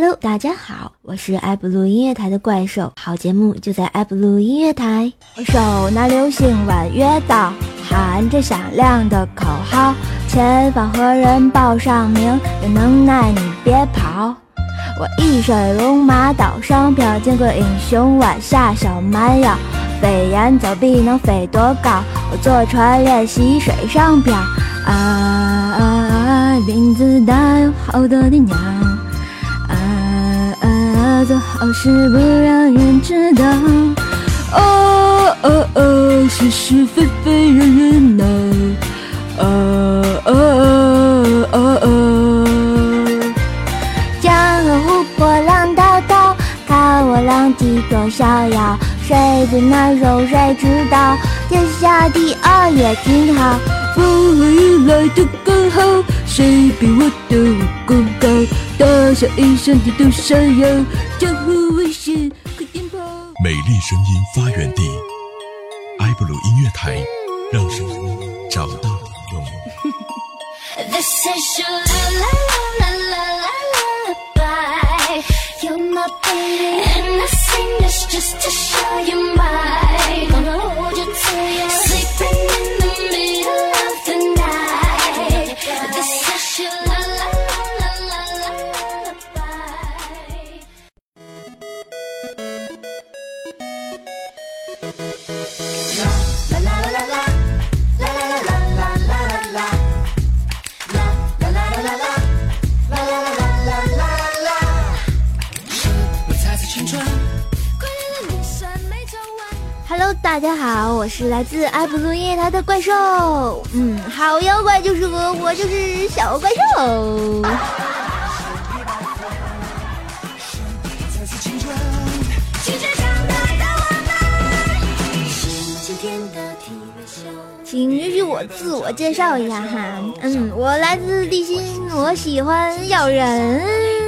Hello，大家好，我是爱布鲁音乐台的怪兽，好节目就在爱布鲁音乐台。我手拿流星弯月刀，喊着响亮的口号，前方何人报上名？有能耐你别跑！我一身龙马岛上飘，见过英雄弯下小蛮腰，飞檐走壁能飞多高？我坐船练习水上漂，啊啊啊！林子大有好多的鸟。做好事不让人知道，哦哦哦，是是非非人人闹，哦哦哦哦。江河湖泊浪滔滔，看我浪迹多逍遥，谁最难受谁知道，天下第二也挺好。风和雨来的刚好，谁比我的武功高？大笑一声地都闪耀，江湖危险快点跑！美丽声音发源地，埃布鲁音乐台，让声音找到听众。Hello，大家好，我是来自爱布鲁音乐台的怪兽。嗯，好妖怪就是我，我就是小怪兽。请允许我自我介绍一下哈，嗯，我来自地心，我喜欢咬人。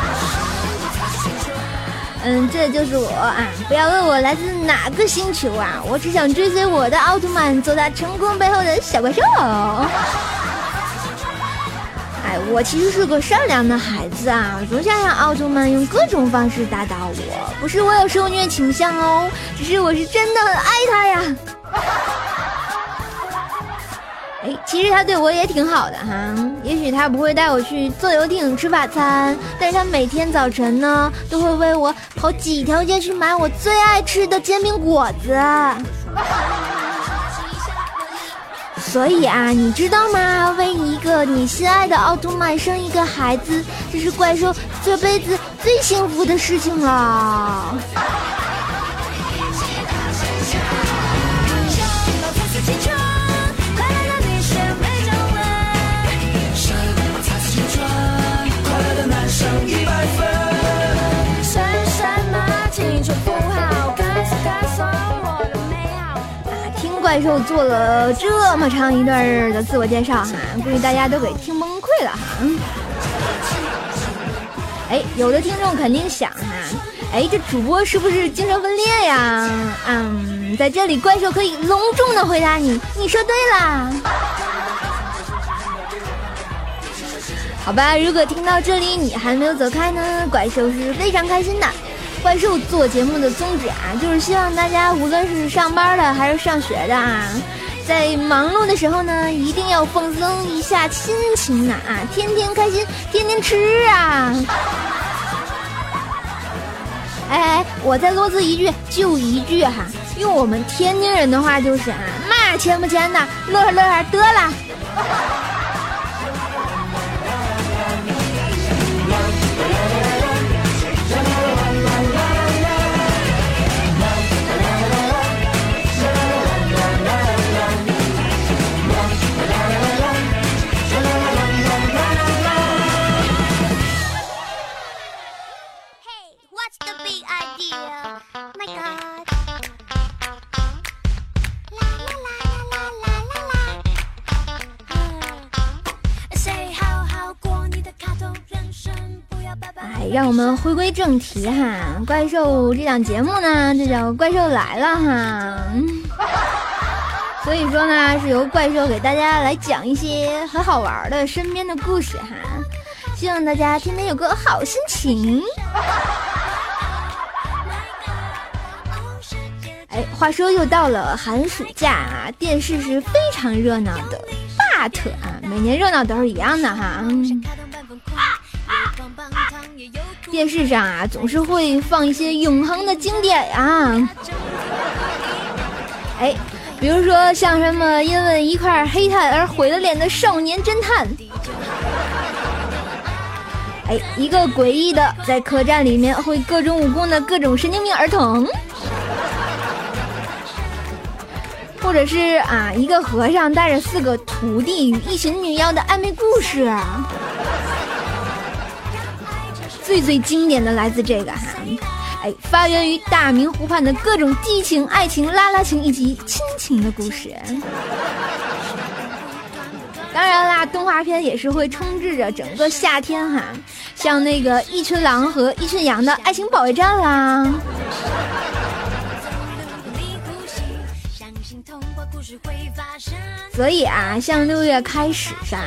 嗯，这就是我啊！不要问我来自哪个星球啊，我只想追随我的奥特曼，做他成功背后的小怪兽。哎，我其实是个善良的孩子啊，总想让奥特曼用各种方式打倒我。不是我有受虐倾向哦，只是我是真的很爱他呀。其实他对我也挺好的哈。也许他不会带我去坐游艇吃法餐，但是他每天早晨呢，都会为我跑几条街去买我最爱吃的煎饼果子。所以啊，你知道吗？为一个你心爱的奥特曼生一个孩子，这是怪兽这辈子最幸福的事情了。怪兽做了这么长一段的自我介绍哈，估计大家都给听崩溃了哈。嗯哎，有的听众肯定想哈，哎，这主播是不是精神分裂呀？嗯，在这里怪兽可以隆重的回答你，你说对啦。好吧，如果听到这里你还没有走开呢，怪兽是非常开心的。怪兽做节目的宗旨啊，就是希望大家无论是上班的还是上学的啊，在忙碌的时候呢，一定要放松一下心情呐啊，天天开心，天天吃啊！哎，我再啰嗦一句，就一句哈，用我们天津人的话就是啊，嘛钱不钱的，乐呵乐呵得了。让我们回归正题哈，怪兽这档节目呢，就叫《怪兽来了》哈。所以说呢，是由怪兽给大家来讲一些很好玩的身边的故事哈，希望大家天天有个好心情。哎，话说又到了寒暑假啊，电视是非常热闹的，but 啊，每年热闹都是一样的哈。电视上啊，总是会放一些永恒的经典呀。哎。比如说像什么因为一块黑炭而毁了脸的少年侦探，哎，一个诡异的在客栈里面会各种武功的各种神经病儿童，或者是啊一个和尚带着四个徒弟与一群女妖的暧昧故事，最最经典的来自这个哈。哎，发源于大明湖畔的各种激情、爱情、拉拉情以及亲情的故事。当然啦，动画片也是会充斥着整个夏天哈，像那个一群狼和一群羊的爱情保卫战啦。所以啊，像六月开始上，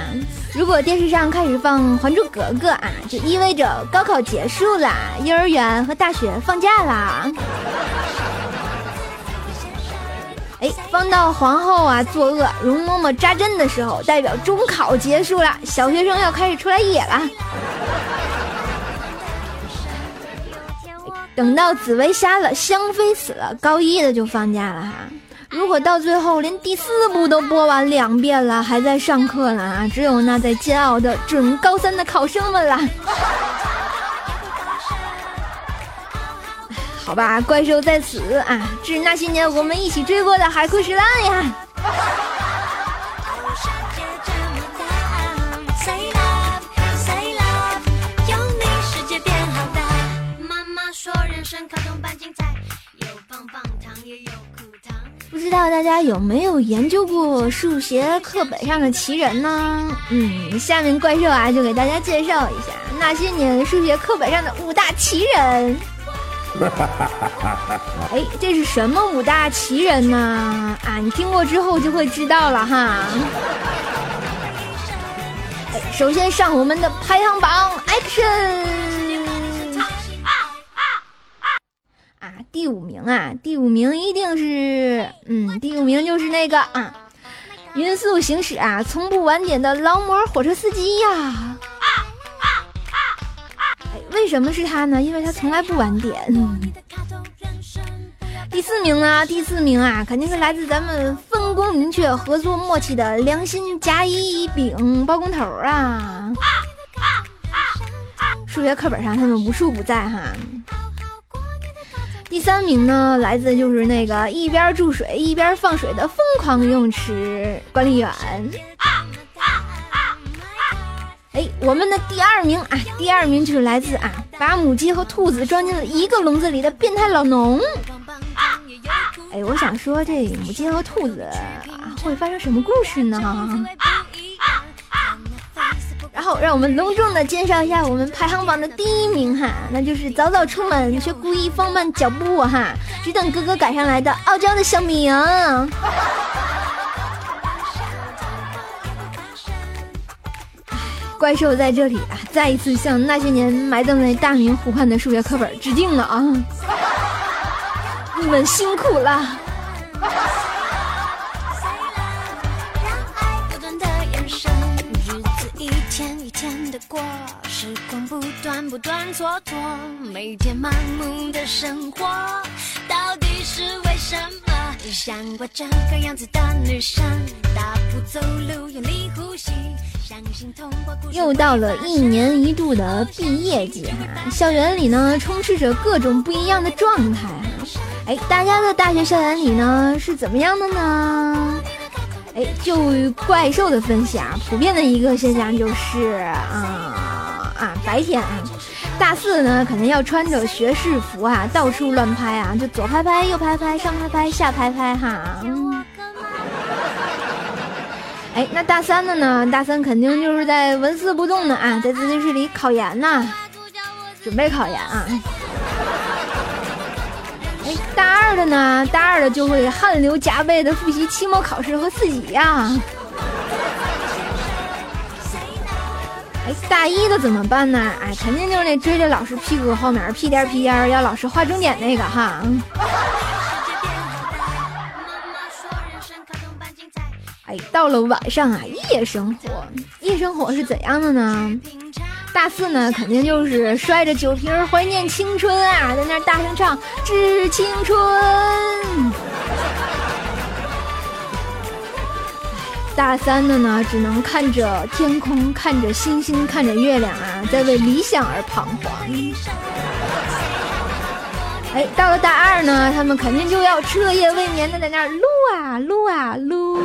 如果电视上开始放《还珠格格》啊，就意味着高考结束啦，幼儿园和大学放假啦。哎，放到皇后啊作恶，容嬷嬷扎针的时候，代表中考结束了，小学生要开始出来野了。等到紫薇瞎了，香妃死了，高一的就放假了哈。如果到最后连第四部都播完两遍了，还在上课了啊！只有那在煎熬的准高三的考生们了。好吧，怪兽在此啊，致那些年我们一起追过的海枯石烂呀。知道大家有没有研究过数学课本上的奇人呢？嗯，下面怪兽啊就给大家介绍一下那些年数学课本上的五大奇人。哎，这是什么五大奇人呢？啊，你听过之后就会知道了哈。哎，首先上我们的排行榜，Action。第五名啊，第五名一定是，嗯，第五名就是那个啊，匀速行驶啊，从不晚点的劳模火车司机呀。哎，为什么是他呢？因为他从来不晚点。第四名呢？第四名啊，肯定是来自咱们分工明确、合作默契的良心甲乙丙包工头啊。数学课本上他们无处不在哈。第三名呢，来自就是那个一边注水一边放水的疯狂游泳池管理员。哎，我们的第二名啊，第二名就是来自啊，把母鸡和兔子装进了一个笼子里的变态老农。哎，我想说这母鸡和兔子，会发生什么故事呢？然后让我们隆重的介绍一下我们排行榜的第一名哈，那就是早早出门却故意放慢脚步哈，只等哥哥赶上来的傲娇的小明。怪兽在这里啊，再一次向那些年埋葬在大明湖畔的数学课本致敬了啊！你们辛苦了。过，时光不断不断蹉跎，每天盲目的生活，到底是为什么？像我这个样子的女生，大步走路，用力呼吸，相信通过又到了一年一度的毕业季哈，校园里呢充斥着各种不一样的状态哈。哎，大家的大学校园里呢是怎么样的呢？哎，就怪兽的分析啊，普遍的一个现象就是啊啊，白天啊，大四呢肯定要穿着学士服啊，到处乱拍啊，就左拍拍，右拍拍，上拍拍，下拍拍哈。哎，那大三的呢？大三肯定就是在纹丝不动的啊，在自习室里考研呐。准备考研啊。哎，大二的呢，大二的就会汗流浃背的复习期末考试和四级呀。哎，大一的怎么办呢？哎，肯定就是那追着老师屁股后面屁颠屁颠要老师划重点那个哈。哎，到了晚上啊，夜生活，夜生活是怎样的呢？大四呢，肯定就是摔着酒瓶怀念青春啊，在那大声唱《致青春》。大三的呢，只能看着天空，看着星星，看着月亮啊，在为理想而彷徨。哎，到了大二呢，他们肯定就要彻夜未眠的在那儿撸啊撸啊撸。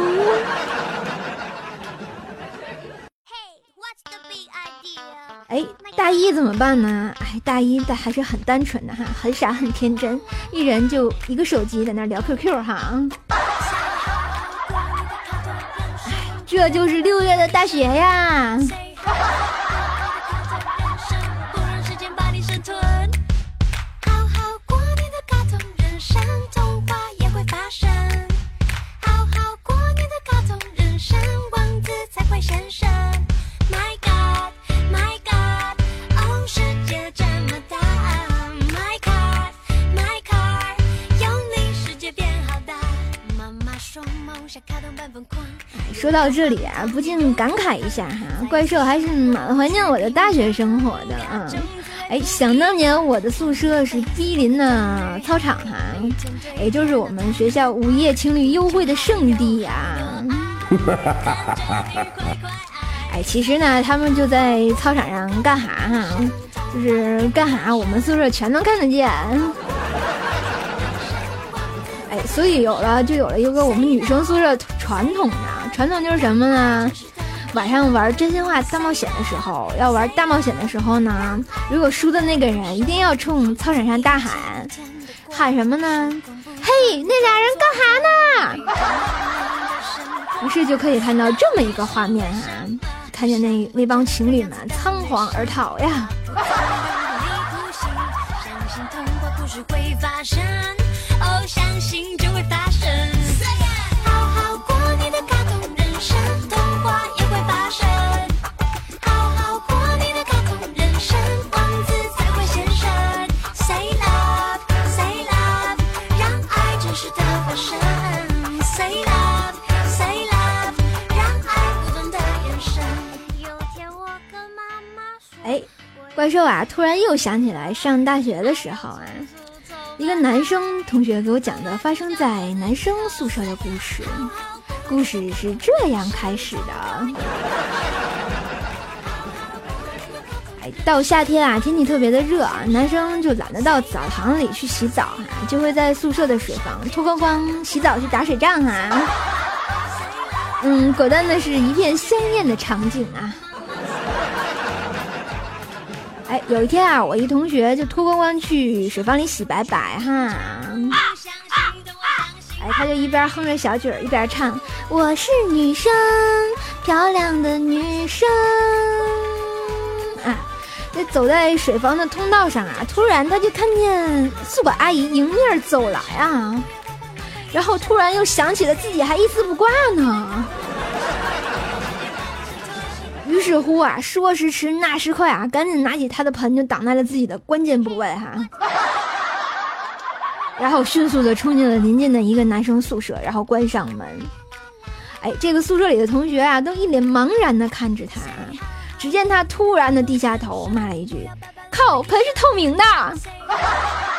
哎，大一怎么办呢？哎，大一的还是很单纯的哈，很傻很天真，一人就一个手机在那聊 QQ 哈。这就是六月的大学呀！说到这里啊，不禁感慨一下哈，怪兽还是蛮怀念我的大学生活的啊！哎，想当年我的宿舍是毗邻的操场哈，也就是我们学校午夜情侣幽会的圣地呀。哎，其实呢，他们就在操场上干哈哈？就是干哈，我们宿舍全都看得见。哎，所以有了，就有了一个我们女生宿舍传统的。传统就是什么呢？晚上玩真心话大冒险的时候，要玩大冒险的时候呢，如果输的那个人一定要冲操场上大喊，喊什么呢？嘿，那俩人干哈呢？于是就可以看到这么一个画面哈，看见那那帮情侣们仓皇而逃呀。怪兽啊，突然又想起来上大学的时候啊，一个男生同学给我讲的发生在男生宿舍的故事。故事是这样开始的：哎，到夏天啊，天气特别的热啊，男生就懒得到澡堂里去洗澡啊，就会在宿舍的水房脱光光洗澡去打水仗啊。嗯，果断的是一片香艳的场景啊。哎，有一天啊，我一同学就脱光光去水房里洗白白哈。哎，他就一边哼着小曲儿，一边唱：“我是女生，漂亮的女生。”啊，那走在水房的通道上啊，突然他就看见宿管阿姨迎面走来啊，然后突然又想起了自己还一丝不挂呢。于是乎啊，说时迟，那时快啊，赶紧拿起他的盆就挡在了自己的关键部位哈，然后迅速的冲进了邻近的一个男生宿舍，然后关上门。哎，这个宿舍里的同学啊，都一脸茫然的看着他。只见他突然的低下头，骂了一句：“靠，盆是透明的。”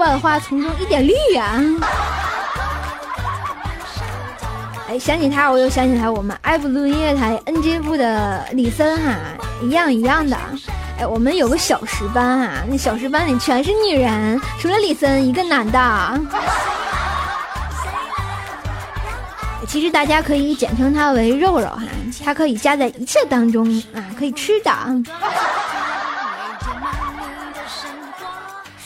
万花丛中一点绿呀。哎，想起他，我又想起来我们爱布鲁音乐台 NG 部的李森哈，一样一样的。哎，我们有个小时班啊，那小时班里全是女人，除了李森一个男的。其实大家可以简称他为肉肉哈，它可以加在一切当中啊，可以吃的。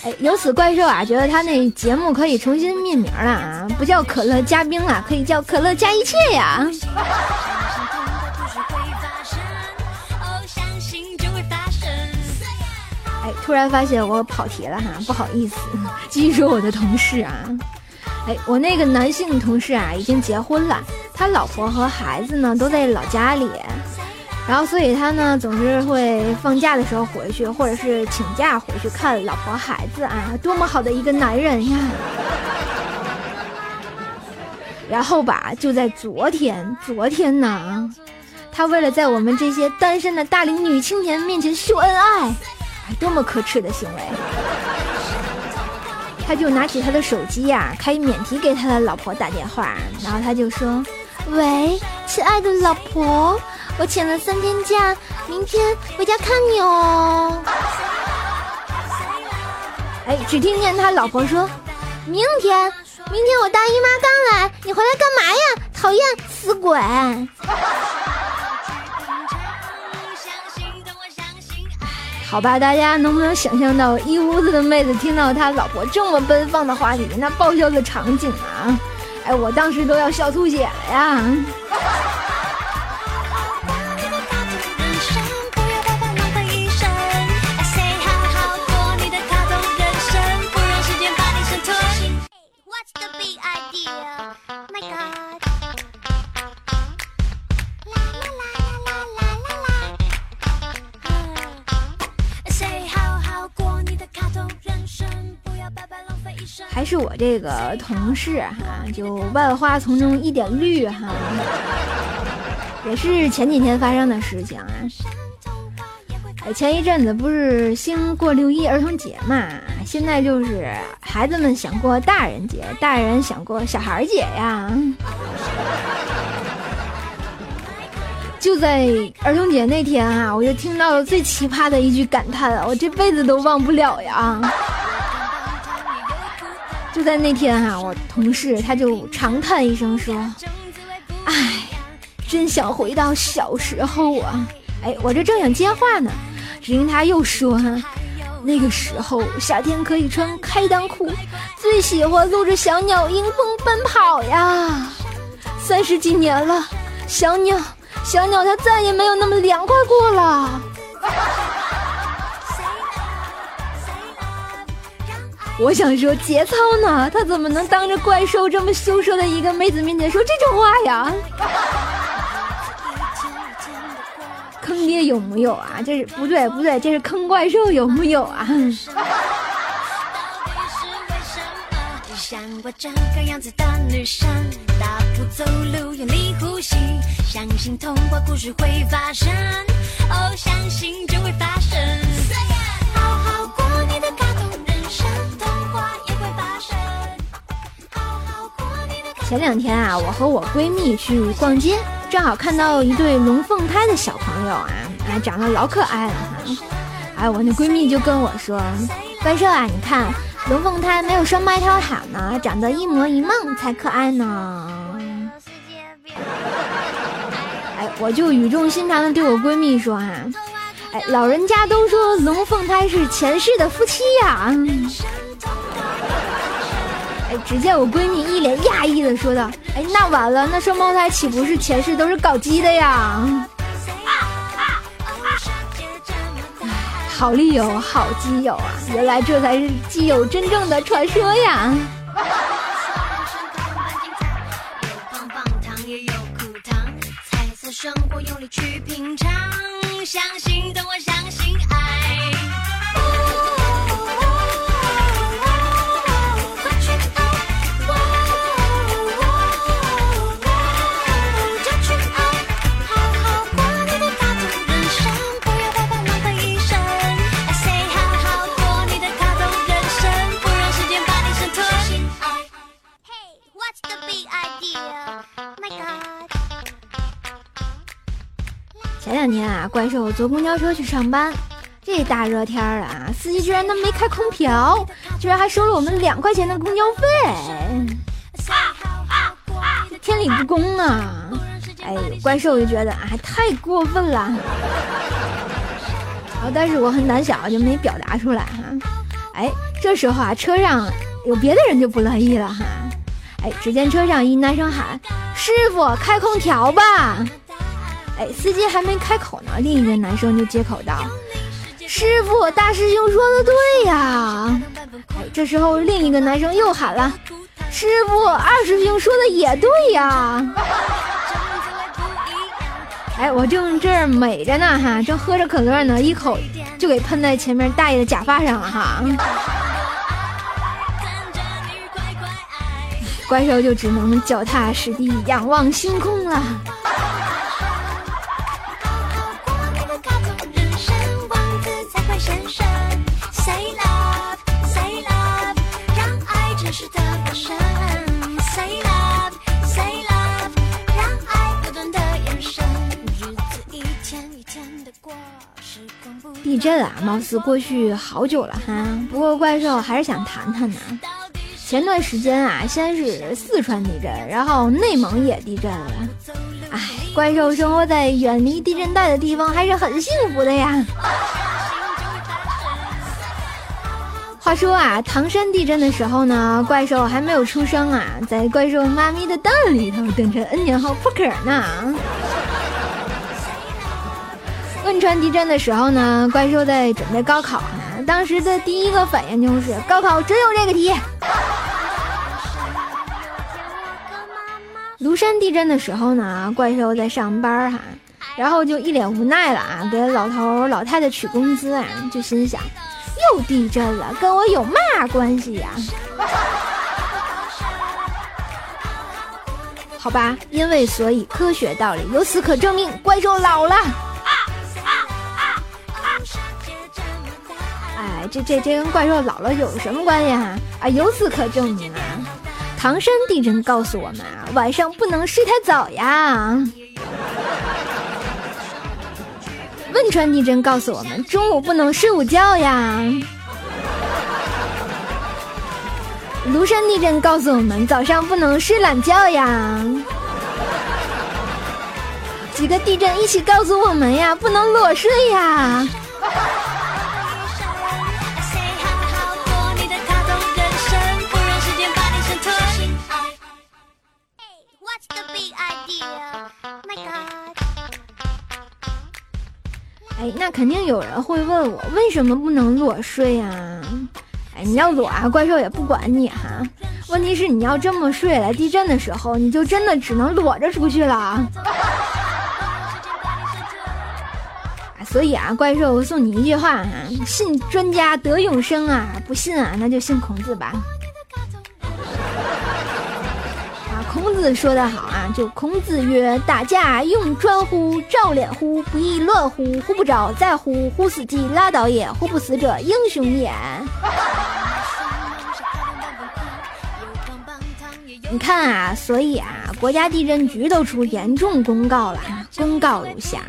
哎，由此怪兽啊，觉得他那节目可以重新命名了啊，不叫可乐加冰了，可以叫可乐加一切呀。哎，突然发现我跑题了哈，不好意思，继续说我的同事啊。哎，我那个男性同事啊，已经结婚了，他老婆和孩子呢都在老家里，然后所以他呢总是会放假的时候回去，或者是请假回去看老婆孩子啊，多么好的一个男人呀！然后吧，就在昨天，昨天呢，他为了在我们这些单身的大龄女青年面前秀恩爱，哎，多么可耻的行为！他就拿起他的手机呀，开免提给他的老婆打电话，然后他就说：“喂，亲爱的老婆，我请了三天假，明天回家看你哦。”哎，只听见他老婆说：“明天，明天我大姨妈刚来，你回来干嘛呀？讨厌死鬼！” 好吧，大家能不能想象到一屋子的妹子听到他老婆这么奔放的话题，那爆笑的场景啊？哎，我当时都要笑吐血了呀！还是我这个同事哈，就万花丛中一点绿哈，也是前几天发生的事情啊。前一阵子不是兴过六一儿童节嘛，现在就是孩子们想过大人节，大人想过小孩节呀。就在儿童节那天啊，我就听到了最奇葩的一句感叹，我这辈子都忘不了呀。就在那天哈，我同事他就长叹一声说：“哎，真想回到小时候啊！”哎，我这正想接话呢，只听他又说：“，那个时候夏天可以穿开裆裤，最喜欢露着小鸟迎风奔跑呀。三十几年了，小鸟，小鸟它再也没有那么凉快过了。”我想说节操呢，他怎么能当着怪兽这么羞涩的一个妹子面前说这种话呀？坑爹有木有啊？这是不对不对，这是坑怪兽有木有啊？像我这个样子的女生，大步走路用力呼吸，相信童话故事会发生，哦，相信就会发生。好好过前两天啊，我和我闺蜜去逛街，正好看到一对龙凤胎的小朋友啊，啊，长得老可爱了哈。哎，我那闺蜜就跟我说：“怪兽啊，你看龙凤胎没有双胞胎好呢，长得一模一梦才可爱呢。”哎，我就语重心长的对我闺蜜说：“哈，哎，老人家都说龙凤胎是前世的夫妻呀。”只见我闺蜜一脸讶异的说道：“哎，那完了，那双胞胎岂不是前世都是搞基的呀？”好利友，好基友啊！原来这才是基友真正的传说呀！相信的我，相信两天啊，怪兽坐公交车去上班，这大热天的啊，司机居然都没开空调，居然还收了我们两块钱的公交费，天理不公啊！哎，怪兽就觉得啊，太过分了。好，但是我很胆小，就没表达出来哈。哎，这时候啊，车上有别的人就不乐意了哈。哎，只见车上一男生喊：“师傅，开空调吧！”哎，司机还没开口呢，另一个男生就接口道：“师傅，大师兄说的对呀。”哎，这时候另一个男生又喊了：“师傅，二师兄说的也对呀。”哎，我正这儿美着呢哈，正喝着可乐呢，一口就给喷在前面大爷的假发上了哈。怪兽就只能脚踏实地仰望星空了。震啊，貌似过去好久了哈。不过怪兽还是想谈谈呢。前段时间啊，先是四川地震，然后内蒙也地震了。哎，怪兽生活在远离地震带的地方，还是很幸福的呀。话说啊，唐山地震的时候呢，怪兽还没有出生啊，在怪兽妈咪的蛋里头等着 N 年后破壳呢。汶川地震的时候呢，怪兽在准备高考呢。当时的第一个反应就是高考只有这个题。庐山地震的时候呢，怪兽在上班哈，然后就一脸无奈了啊，给老头老太太取工资啊，就心想又地震了，跟我有嘛关系呀？好吧，因为所以科学道理，由此可证明怪兽老了。这这这跟怪兽老了有什么关系哈？啊，由此可证明啊，唐山地震告诉我们啊，晚上不能睡太早呀。汶川地震告诉我们，中午不能睡午觉呀。庐山地震告诉我们，早上不能睡懒觉呀。几个地震一起告诉我们呀，不能裸睡呀。哎，那肯定有人会问我，为什么不能裸睡呀？哎，你要裸啊，怪兽也不管你哈。问题是你要这么睡，来地震的时候，你就真的只能裸着出去了。所以啊，怪兽送你一句话哈：信专家得永生啊，不信啊，那就信孔子吧。孔子说的好啊，就孔子曰：“打架用砖乎？照脸乎？不亦乐乎？呼不着，再呼，呼死即拉倒也。呼不死者，英雄也。”你看啊，所以啊，国家地震局都出严重公告了，公告如下。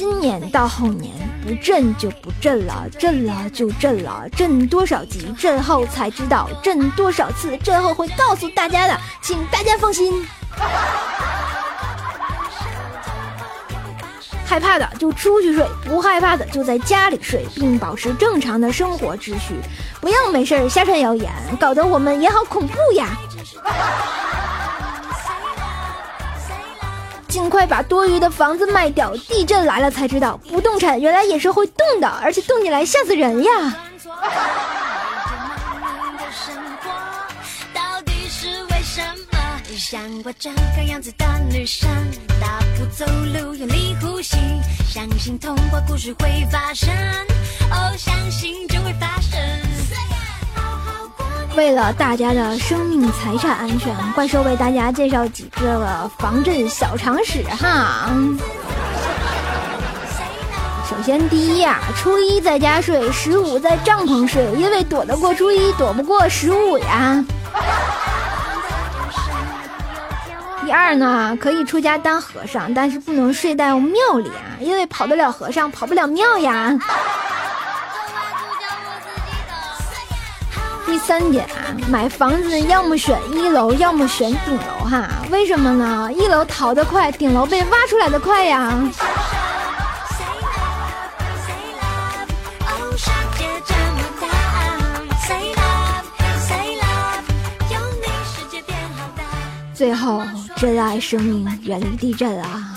今年到后年不震就不震了，震了就震了，震多少级，震后才知道，震多少次，震后会告诉大家的，请大家放心。害怕的就出去睡，不害怕的就在家里睡，并保持正常的生活秩序，不要没事瞎传谣言，搞得我们也好恐怖呀。尽快把多余的房子卖掉，地震来了才知道，不动产原来也是会动的，而且动起来吓死人呀！像我这个样子的女生，大步走路，用力呼吸，相信童话故事会发生，哦，相信就会发生。为了大家的生命财产安全，怪兽为大家介绍几个防震小常识哈。首先，第一呀，初一在家睡，十五在帐篷睡，因为躲得过初一，躲不过十五呀。第二呢，可以出家当和尚，但是不能睡在庙里啊，因为跑得了和尚，跑不了庙呀。第三点啊，买房子要么选一楼，要么选顶楼哈。为什么呢？一楼逃得快，顶楼被挖出来的快呀。最后，珍爱生命，远离地震啊！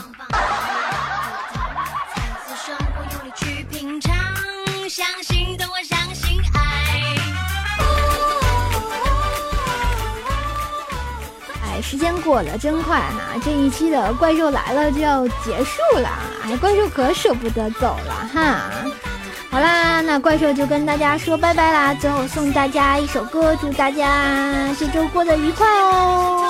时间过得真快哈，这一期的怪兽来了就要结束了，哎，怪兽可舍不得走了哈。好啦，那怪兽就跟大家说拜拜啦，最后送大家一首歌，祝大家这周过得愉快哦。